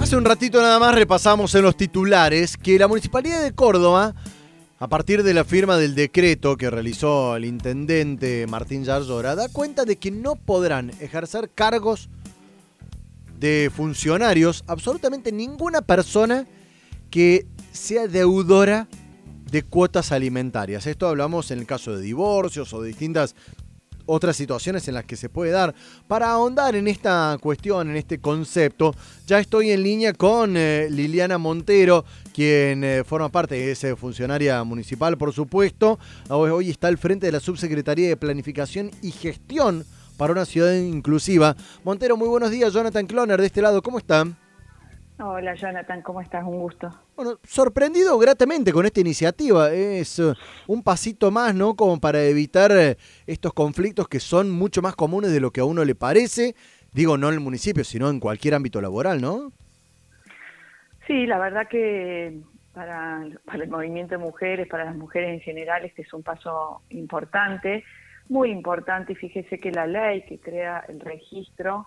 Hace un ratito nada más repasamos en los titulares que la Municipalidad de Córdoba, a partir de la firma del decreto que realizó el intendente Martín Yarzora, da cuenta de que no podrán ejercer cargos de funcionarios absolutamente ninguna persona que sea deudora de cuotas alimentarias. Esto hablamos en el caso de divorcios o de distintas otras situaciones en las que se puede dar. Para ahondar en esta cuestión, en este concepto, ya estoy en línea con eh, Liliana Montero, quien eh, forma parte de esa funcionaria municipal, por supuesto. Hoy está al frente de la Subsecretaría de Planificación y Gestión para una ciudad inclusiva. Montero, muy buenos días. Jonathan Cloner, de este lado, ¿cómo están? Hola Jonathan, ¿cómo estás? Un gusto. Bueno, sorprendido gratamente con esta iniciativa. Es eh, un pasito más, ¿no? Como para evitar eh, estos conflictos que son mucho más comunes de lo que a uno le parece. Digo, no en el municipio, sino en cualquier ámbito laboral, ¿no? Sí, la verdad que para, para el movimiento de mujeres, para las mujeres en general, este es un paso importante, muy importante. Y fíjese que la ley que crea el registro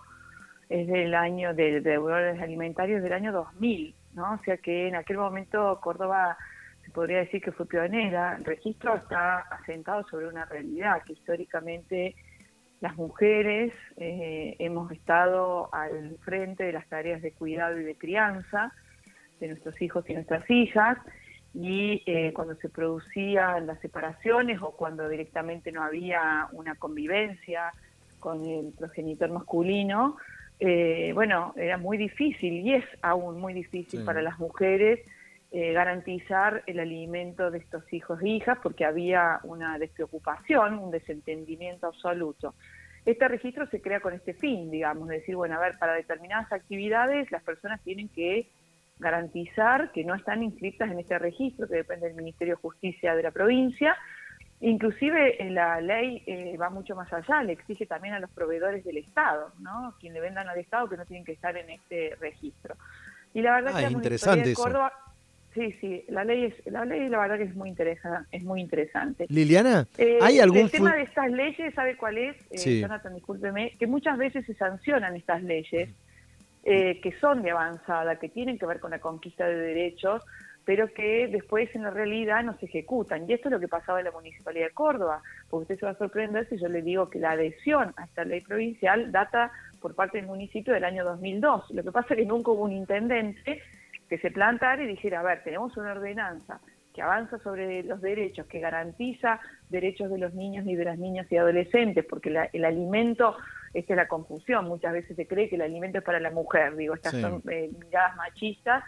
es del año de deudores alimentarios del año 2000, ¿no? O sea que en aquel momento Córdoba se podría decir que fue pionera. El registro está asentado sobre una realidad que históricamente las mujeres eh, hemos estado al frente de las tareas de cuidado y de crianza de nuestros hijos y nuestras hijas y eh, cuando se producían las separaciones o cuando directamente no había una convivencia con el progenitor masculino, eh, bueno, era muy difícil y es aún muy difícil para las mujeres eh, garantizar el alimento de estos hijos e hijas porque había una despreocupación, un desentendimiento absoluto. Este registro se crea con este fin, digamos, de decir, bueno, a ver, para determinadas actividades las personas tienen que garantizar que no están inscritas en este registro, que depende del Ministerio de Justicia de la provincia, Inclusive eh, la ley eh, va mucho más allá, le exige también a los proveedores del Estado, ¿no? Quien le vendan al Estado que no tienen que estar en este registro. Y la verdad ah, que es interesante de Córdoba, Sí, sí, la ley es la ley la verdad que es muy interesante, es muy interesante. Liliana, eh, ¿hay algún el tema de estas leyes, ¿sabe cuál es? Jonathan, discúlpeme, que muchas veces se sancionan estas leyes que son de avanzada, que tienen que ver con la conquista de derechos, pero que después en la realidad no se ejecutan. Y esto es lo que pasaba en la Municipalidad de Córdoba, porque usted se va a sorprender si yo le digo que la adhesión a esta ley provincial data por parte del municipio del año 2002. Lo que pasa es que nunca hubo un intendente que se plantara y dijera, a ver, tenemos una ordenanza que avanza sobre los derechos, que garantiza derechos de los niños y de las niñas y adolescentes, porque el alimento, esta es la confusión, muchas veces se cree que el alimento es para la mujer, digo, estas son eh, miradas machistas,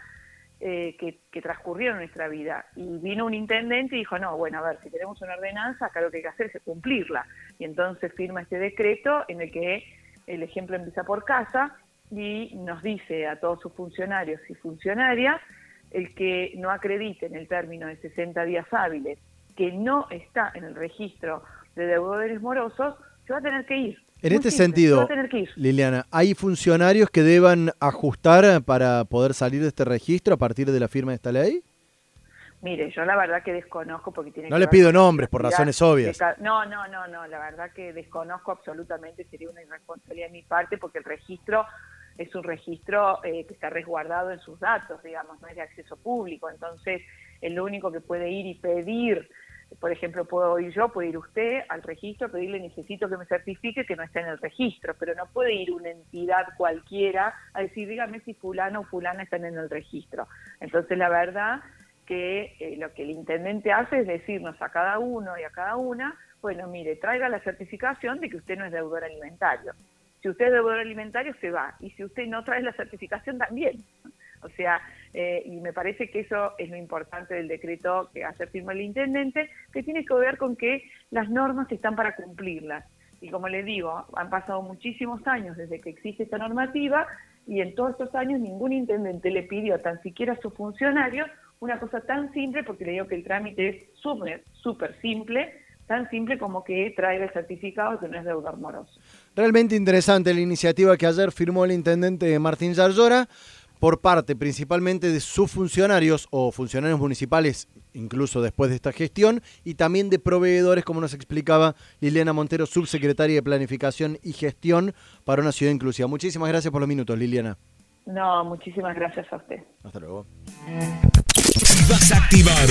eh, que, transcurrieron en nuestra vida. Y vino un intendente y dijo, no, bueno, a ver, si tenemos una ordenanza, acá lo que hay que hacer es cumplirla. Y entonces firma este decreto en el que el ejemplo empieza por casa y nos dice a todos sus funcionarios y funcionarias, el que no acredite en el término de 60 días hábiles que no está en el registro de deudores morosos, se va a tener que ir. En este sentido, Liliana, ¿hay funcionarios que deban ajustar para poder salir de este registro a partir de la firma de esta ley? Mire, yo la verdad que desconozco porque tiene No le pido nombres por razones obvias. No, no, no, no, la verdad que desconozco absolutamente, sería una irresponsabilidad de mi parte porque el registro es un registro eh, que está resguardado en sus datos, digamos, no es de acceso público, entonces el único que puede ir y pedir por ejemplo, puedo ir yo, puede ir usted al registro, pedirle necesito que me certifique que no está en el registro, pero no puede ir una entidad cualquiera a decir, dígame si fulano o fulana están en el registro. Entonces, la verdad que eh, lo que el intendente hace es decirnos a cada uno y a cada una, bueno, mire, traiga la certificación de que usted no es deudor alimentario. Si usted es deudor alimentario, se va. Y si usted no trae la certificación, también. O sea, eh, y me parece que eso es lo importante del decreto que hace firma el intendente, que tiene que ver con que las normas están para cumplirlas. Y como les digo, han pasado muchísimos años desde que existe esta normativa y en todos estos años ningún intendente le pidió tan siquiera a sus funcionarios una cosa tan simple, porque le digo que el trámite es súper, súper simple, tan simple como que traiga el certificado que no es deudor moroso. Realmente interesante la iniciativa que ayer firmó el intendente Martín Zarzora por parte principalmente de sus funcionarios o funcionarios municipales, incluso después de esta gestión, y también de proveedores, como nos explicaba Liliana Montero, subsecretaria de Planificación y Gestión para una ciudad inclusiva. Muchísimas gracias por los minutos, Liliana. No, muchísimas gracias a usted. Hasta luego. Si vas a activar.